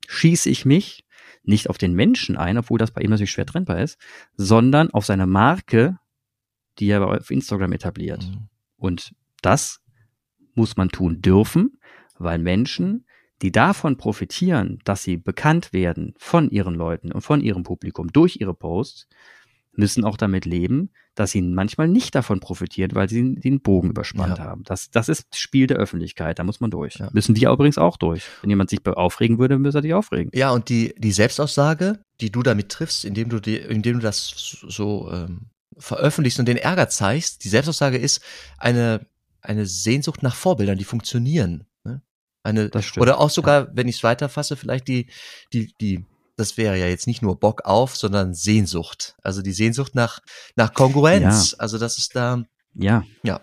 schieße ich mich nicht auf den Menschen ein, obwohl das bei ihm natürlich schwer trennbar ist, sondern auf seine Marke, die er auf Instagram etabliert. Mhm. Und das muss man tun dürfen, weil Menschen, die davon profitieren, dass sie bekannt werden von ihren Leuten und von ihrem Publikum durch ihre Posts, müssen auch damit leben, dass sie manchmal nicht davon profitieren, weil sie den Bogen überspannt Ja. haben. Das, das ist Spiel der Öffentlichkeit, da muss man durch. Ja. Müssen wir übrigens auch durch. Wenn jemand sich aufregen würde, müsste er sich aufregen. Ja, und die, die Selbstaussage, die du damit triffst, indem du, die, indem du das so ähm, veröffentlichst und den Ärger zeigst, die Selbstaussage ist eine, eine Sehnsucht nach Vorbildern, die funktionieren. Ne? Eine, Das oder auch sogar, wenn ich es weiterfasse, vielleicht die, die, die, das wäre ja jetzt nicht nur Bock auf, sondern Sehnsucht. Also die Sehnsucht nach, nach Kongruenz. Also das ist da, Ja. Ja.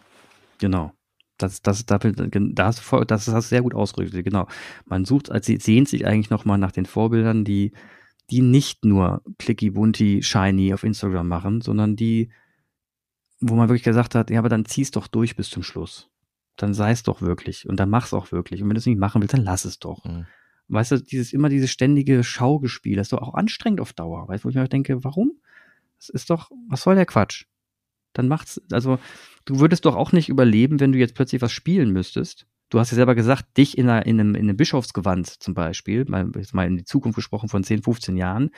Genau. Das, das, da, da hast du voll, das hast sehr gut ausgedrückt, genau. Man sucht, als sie sehnt sich eigentlich nochmal nach den Vorbildern, die, die nicht nur clicky, bunty, shiny auf Instagram machen, sondern die, wo man wirklich gesagt hat, ja, aber dann zieh's doch durch bis zum Schluss. Dann sei es doch wirklich und dann mach's auch wirklich. Und wenn du es nicht machen willst, dann lass es doch. Mhm. Weißt du, dieses immer dieses ständige Schaugespiel, das ist doch auch anstrengend auf Dauer. Weißt du, wo ich mir denke, warum? Das ist doch, was soll der Quatsch? Dann macht's, also du würdest doch auch nicht überleben, wenn du jetzt plötzlich was spielen müsstest. Du hast ja selber gesagt, dich in, einer, in, einem, in einem Bischofsgewand zum Beispiel, mal, jetzt mal in die Zukunft gesprochen von 10, 15 Jahren,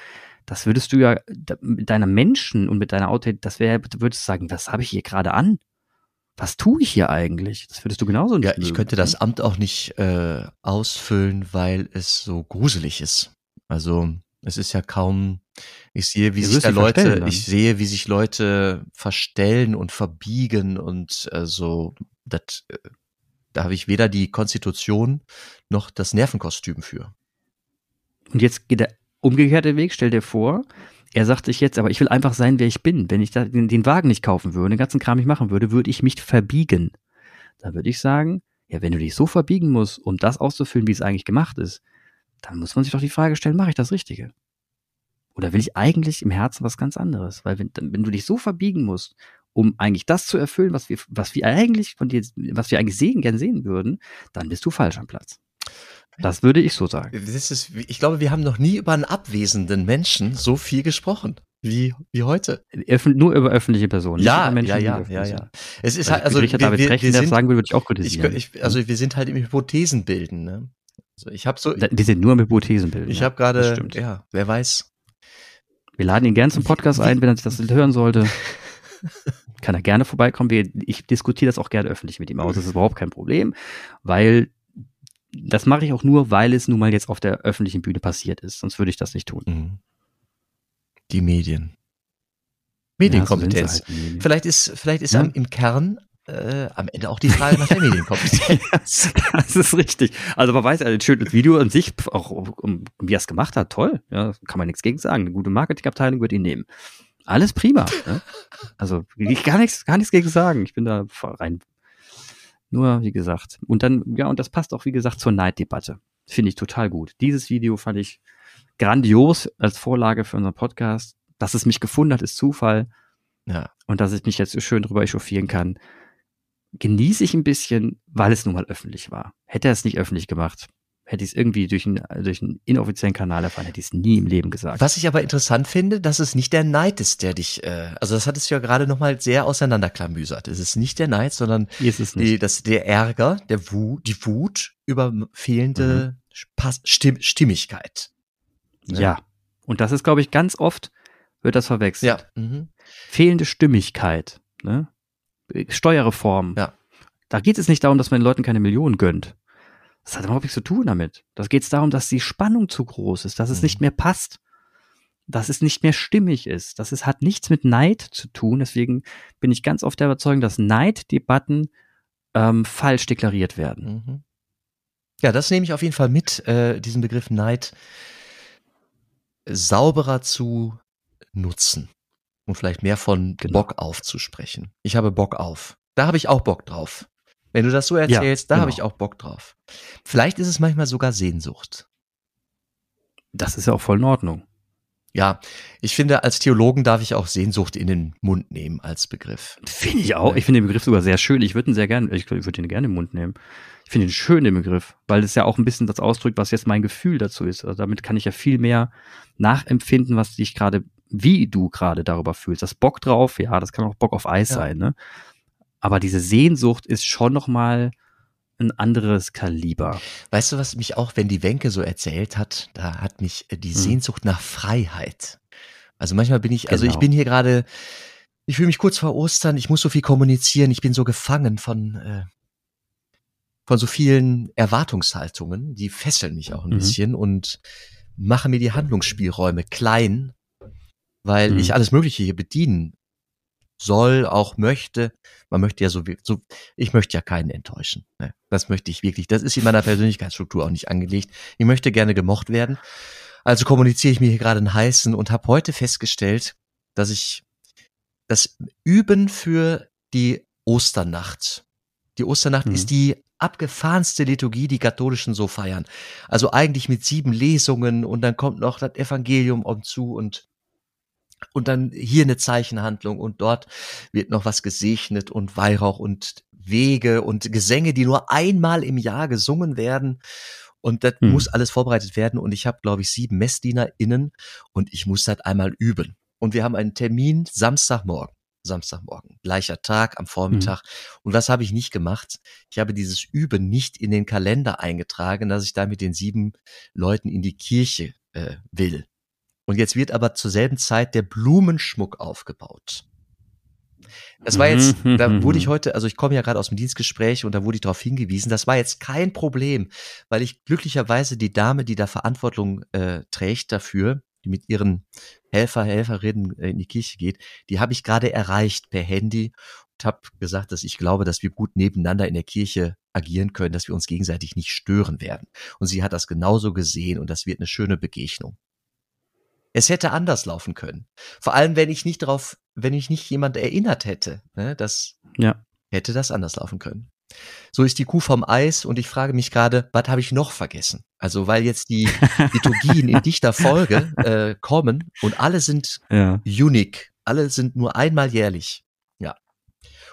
das würdest du ja mit deiner Menschen und mit deiner Authentizität, das wäre, würdest du sagen, was habe ich hier gerade an? Was tue ich hier eigentlich? Das würdest du genauso nicht ja, ich mögen, könnte ne? das Amt auch nicht äh, ausfüllen, weil es so gruselig ist. Also es ist ja kaum, ich sehe, wie sich da Leute, dann. ich sehe, wie sich Leute verstellen und verbiegen und äh, so, das, äh, da habe ich weder die Konstitution noch das Nervenkostüm für. Und jetzt geht der umgekehrte Weg, stell dir vor, er sagt sich jetzt, aber ich will einfach sein, wer ich bin. Wenn ich da den, den Wagen nicht kaufen würde, den ganzen Kram nicht machen würde, würde ich mich verbiegen. Da würde ich sagen, ja, wenn du dich so verbiegen musst, um das auszufüllen, wie es eigentlich gemacht ist, dann muss man sich doch die Frage stellen, mache ich das Richtige? Oder will ich eigentlich im Herzen was ganz anderes? Weil wenn, wenn du dich so verbiegen musst, um eigentlich das zu erfüllen, was wir, was wir eigentlich von dir, was wir eigentlich sehen, gern sehen würden, dann bist du falsch am Platz. Das würde ich so sagen. Ist, ich glaube, wir haben noch nie über einen abwesenden Menschen so viel gesprochen wie, wie heute. Öffn nur über öffentliche Personen. Ja, Menschen, ja, ja, ja, ja. Es ist halt, also Richard wir, David wir, Brecht, wir wenn der das sind, sagen würde, würde ich auch ich, kritisieren. ich, also wir sind halt im Hypothesen bilden. Ne? Also ich habe so, die sind nur im Hypothesenbilden. ich ja. habe gerade, stimmt. ja, wer weiß. Wir laden ihn gern zum Podcast ein, wenn er sich das hören sollte. Kann er gerne vorbeikommen. Wir, ich diskutiere das auch gerne öffentlich mit ihm aus. Das ist überhaupt kein Problem, weil das mache ich auch nur, weil es nun mal jetzt auf der öffentlichen Bühne passiert ist. Sonst würde ich das nicht tun. Mhm. Die Medien. Ja, Medienkompetenz. so sind sie halt. Vielleicht ist, vielleicht ist Ja. am, im Kern äh, am Ende auch die Frage nach der Medienkompetenz. das ist richtig. Also man weiß, ein schönes Video an sich, auch um, wie er es gemacht hat, toll. Ja, kann man nichts gegen sagen. Eine gute Marketingabteilung wird ihn nehmen. Alles prima. Ne? Also ich gar nichts, gar nichts gegen sagen. Ich bin da rein. Nur, wie gesagt. Und dann, ja, und das passt auch, wie gesagt, zur Neiddebatte. Finde ich total gut. Dieses Video fand ich grandios als Vorlage für unseren Podcast. Dass es mich gefunden hat, ist Zufall. ja. Und dass ich mich jetzt so schön drüber echauffieren kann, genieße ich ein bisschen, weil es nun mal öffentlich war. Hätte er es nicht öffentlich gemacht, hätte ich es irgendwie durch einen, durch einen inoffiziellen Kanal erfahren, hätte ich es nie im Leben gesagt. Was ich aber interessant finde, dass es nicht der Neid ist, der dich, äh, also das hat es ja gerade nochmal sehr auseinanderklamüsert. Es ist nicht der Neid, sondern die, das, der Ärger, der Wut, die Wut über fehlende Mhm. Pass, Stimm, Stimmigkeit. ja, Und das ist, glaube ich, ganz oft wird das verwechselt. Ja. Mhm. Fehlende Stimmigkeit, ne? Steuerreform. Ja. Da geht es nicht darum, dass man den Leuten keine Millionen gönnt. Das hat überhaupt nichts zu tun damit. Da geht es darum, dass die Spannung zu groß ist, dass es Mhm. nicht mehr passt, dass es nicht mehr stimmig ist. Das ist, hat nichts mit Neid zu tun. Deswegen bin ich ganz oft der Überzeugung, dass Neiddebatten ähm, falsch deklariert werden. Mhm. Ja, das nehme ich auf jeden Fall mit, äh, diesen Begriff Neid sauberer zu nutzen und vielleicht mehr von Genau. Bock aufzusprechen. Ich habe Bock auf. Da habe ich auch Bock drauf. Wenn du das so erzählst, da habe genau. ich auch Bock drauf. Vielleicht ist es manchmal sogar Sehnsucht. Das ist ja auch voll in Ordnung. Ja, ich finde, als Theologen darf ich auch Sehnsucht in den Mund nehmen als Begriff. Finde ich auch. Ich finde den Begriff sogar sehr schön. Ich würde ihn sehr gerne, ich würde ihn gerne im Mund nehmen. Ich finde ihn schön, den Begriff, weil es ja auch ein bisschen das ausdrückt, was jetzt mein Gefühl dazu ist. Also damit kann ich ja viel mehr nachempfinden, was ich gerade, wie du gerade darüber fühlst. Das Bock drauf, ja, das kann auch Bock auf Eis Ja. sein, ne? Aber diese Sehnsucht ist schon noch mal ein anderes Kaliber. Weißt du, was mich auch, wenn die Wenke so erzählt hat, da hat mich äh, die Mhm. Sehnsucht nach Freiheit. Also manchmal bin ich, also ich Genau. bin hier gerade, ich fühle mich kurz vor Ostern, ich muss so viel kommunizieren, ich bin so gefangen von, äh, von so vielen Erwartungshaltungen, die fesseln mich auch ein Mhm. bisschen und machen mir die Handlungsspielräume klein, weil Mhm. ich alles Mögliche hier bedienen soll, auch möchte. Man möchte ja so, so ich möchte ja keinen enttäuschen. Ne? Das möchte ich wirklich. Das ist in meiner Persönlichkeitsstruktur auch nicht angelegt. Ich möchte gerne gemocht werden. Also kommuniziere ich mir hier gerade einen heißen und habe heute festgestellt, dass ich das Üben für die Osternacht. Die Osternacht Mhm. ist die abgefahrenste Liturgie, die Katholischen so feiern. Also eigentlich mit sieben Lesungen und dann kommt noch das Evangelium um zu und und dann hier eine Zeichenhandlung und dort wird noch was gesegnet und Weihrauch und Wege und Gesänge, die nur einmal im Jahr gesungen werden. Und das Hm. muss alles vorbereitet werden. Und ich habe, glaube ich, sieben MessdienerInnen und ich muss das einmal üben. Und wir haben einen Termin Samstagmorgen. Samstagmorgen, gleicher Tag am Vormittag. Und was habe ich nicht gemacht? Ich habe dieses Üben nicht in den Kalender eingetragen, dass ich da mit den sieben Leuten in die Kirche äh, will. Und jetzt wird aber zur selben Zeit der Blumenschmuck aufgebaut. Das war jetzt, Mhm. da wurde ich heute, also ich komme ja gerade aus dem Dienstgespräch und da wurde ich darauf hingewiesen, das war jetzt kein Problem, weil ich glücklicherweise die Dame, die da Verantwortung äh, trägt dafür, die mit ihren Helfer, Helferinnen äh, in die Kirche geht, die habe ich gerade erreicht per Handy und habe gesagt, dass ich glaube, dass wir gut nebeneinander in der Kirche agieren können, dass wir uns gegenseitig nicht stören werden. Und sie hat das genauso gesehen und das wird eine schöne Begegnung. Es hätte anders laufen können. Vor allem, wenn ich nicht darauf, wenn ich nicht jemand erinnert hätte, ne, das Ja. hätte das anders laufen können. So ist die Kuh vom Eis und ich frage mich gerade, was habe ich noch vergessen? Also weil jetzt die Liturgien in dichter Folge äh, kommen und alle sind Ja. unique, alle sind nur einmal jährlich. Ja.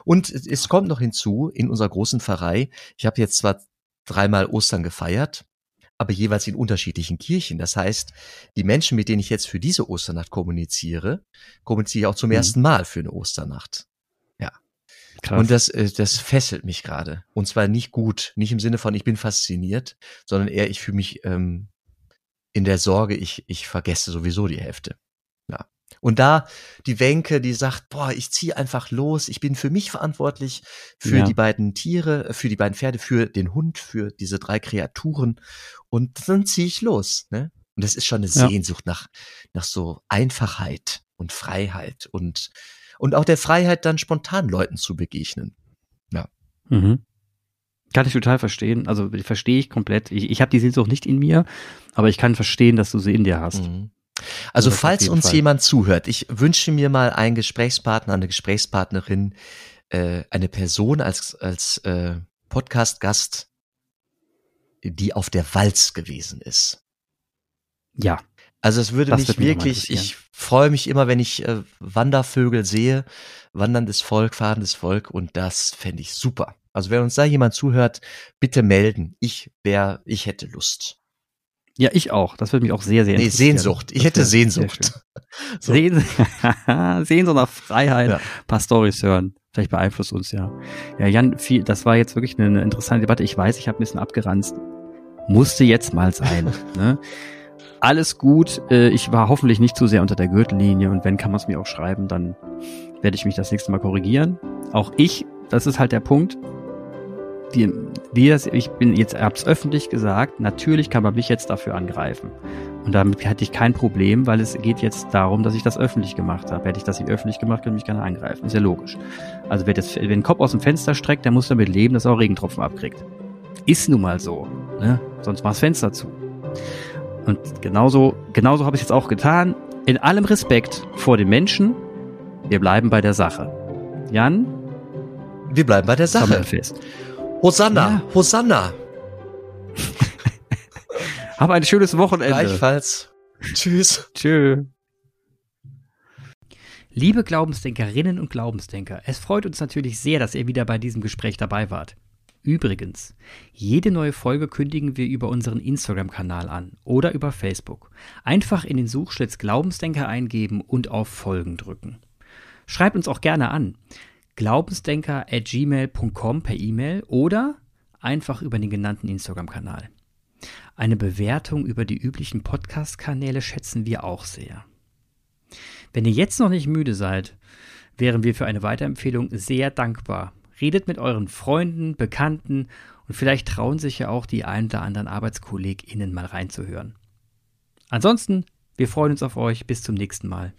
Und es kommt noch hinzu in unserer großen Pfarrei. Ich habe jetzt zwar dreimal Ostern gefeiert, aber jeweils in unterschiedlichen Kirchen. Das heißt, die Menschen, mit denen ich jetzt für diese Osternacht kommuniziere, kommuniziere ich auch zum Mhm. ersten Mal für eine Osternacht. Krass. Und das, äh, das fesselt mich gerade. Und zwar nicht gut, nicht im Sinne von, ich bin fasziniert, sondern eher, ich fühle mich ähm, in der Sorge, ich, ich vergesse sowieso die Hälfte. Ja. Und da die Wenke, die sagt, boah, ich ziehe einfach los, ich bin für mich verantwortlich, für Ja. die beiden Tiere, für die beiden Pferde, für den Hund, für diese drei Kreaturen. Und dann ziehe ich los. Ne? Und das ist schon eine Ja. Sehnsucht nach, nach so Einfachheit und Freiheit und, und auch der Freiheit, dann spontan Leuten zu begegnen. Mhm. Kann ich total verstehen. Also verstehe ich komplett. Ich, ich habe die Sehnsucht nicht in mir, aber ich kann verstehen, dass du sie in dir hast. Mhm. Also das falls uns Fall. jemand zuhört, ich wünsche mir mal einen Gesprächspartner, eine Gesprächspartnerin, äh, eine Person als, als äh, Podcast-Gast, die auf der Walz gewesen ist. Ja. Also es würde Das mich wirklich, ich freue mich immer, wenn ich äh, Wandervögel sehe, wanderndes Volk, fahrendes Volk und das fände ich super. Also wenn uns da jemand zuhört, bitte melden. Ich wäre, ich hätte Lust. Ja, ich auch. Das würde mich auch sehr, sehr Nee, interessieren. Sehnsucht. Ich Das hätte Sehnsucht. So. Sehn Sehnsucht nach Freiheit, Ja. ein paar Storys hören. Vielleicht beeinflusst uns ja. Ja, Jan, viel, das war jetzt wirklich eine, eine interessante Debatte. Ich weiß, ich habe ein bisschen abgeranzt. Musste jetzt mal sein. ne? alles gut. Äh, ich war hoffentlich nicht zu sehr unter der Gürtellinie und wenn, kann man es mir auch schreiben, dann werde ich mich das nächste Mal korrigieren. Auch ich, das ist halt der Punkt. Die, wir, ich bin jetzt, hab's öffentlich gesagt, natürlich kann man mich jetzt dafür angreifen. Und damit hätte ich kein Problem, weil es geht jetzt darum, dass ich das öffentlich gemacht habe. Hätte ich das nicht öffentlich gemacht, könnte mich keiner angreifen. Ist ja logisch. Also wer, das, wer den Kopf aus dem Fenster streckt, der muss damit leben, dass er auch Regentropfen abkriegt. Ist nun mal so. Ne? Sonst mach das Fenster zu. Und genauso, genauso habe ich es jetzt auch getan. In allem Respekt vor den Menschen. Wir bleiben bei der Sache. Jan? Wir bleiben bei der Sache. Fest. Hosanna, ja. Hosanna. Hab ein schönes Wochenende. Gleichfalls. Tschüss. Tschö. Liebe Glaubensdenkerinnen und Glaubensdenker, es freut uns natürlich sehr, dass ihr wieder bei diesem Gespräch dabei wart. Übrigens, jede neue Folge kündigen wir über unseren Instagram-Kanal an oder über Facebook. Einfach in den Suchschlitz Glaubensdenker eingeben und auf Folgen drücken. Schreibt uns auch gerne an. Glaubensdenker at gmail.com per E-Mail oder einfach über den genannten Instagram-Kanal. Eine Bewertung über die üblichen Podcast-Kanäle schätzen wir auch sehr. Wenn ihr jetzt noch nicht müde seid, wären wir für eine Weiterempfehlung sehr dankbar. Redet mit euren Freunden, Bekannten und vielleicht trauen sich ja auch die ein oder anderen ArbeitskollegInnen mal reinzuhören. Ansonsten, wir freuen uns auf euch. Bis zum nächsten Mal.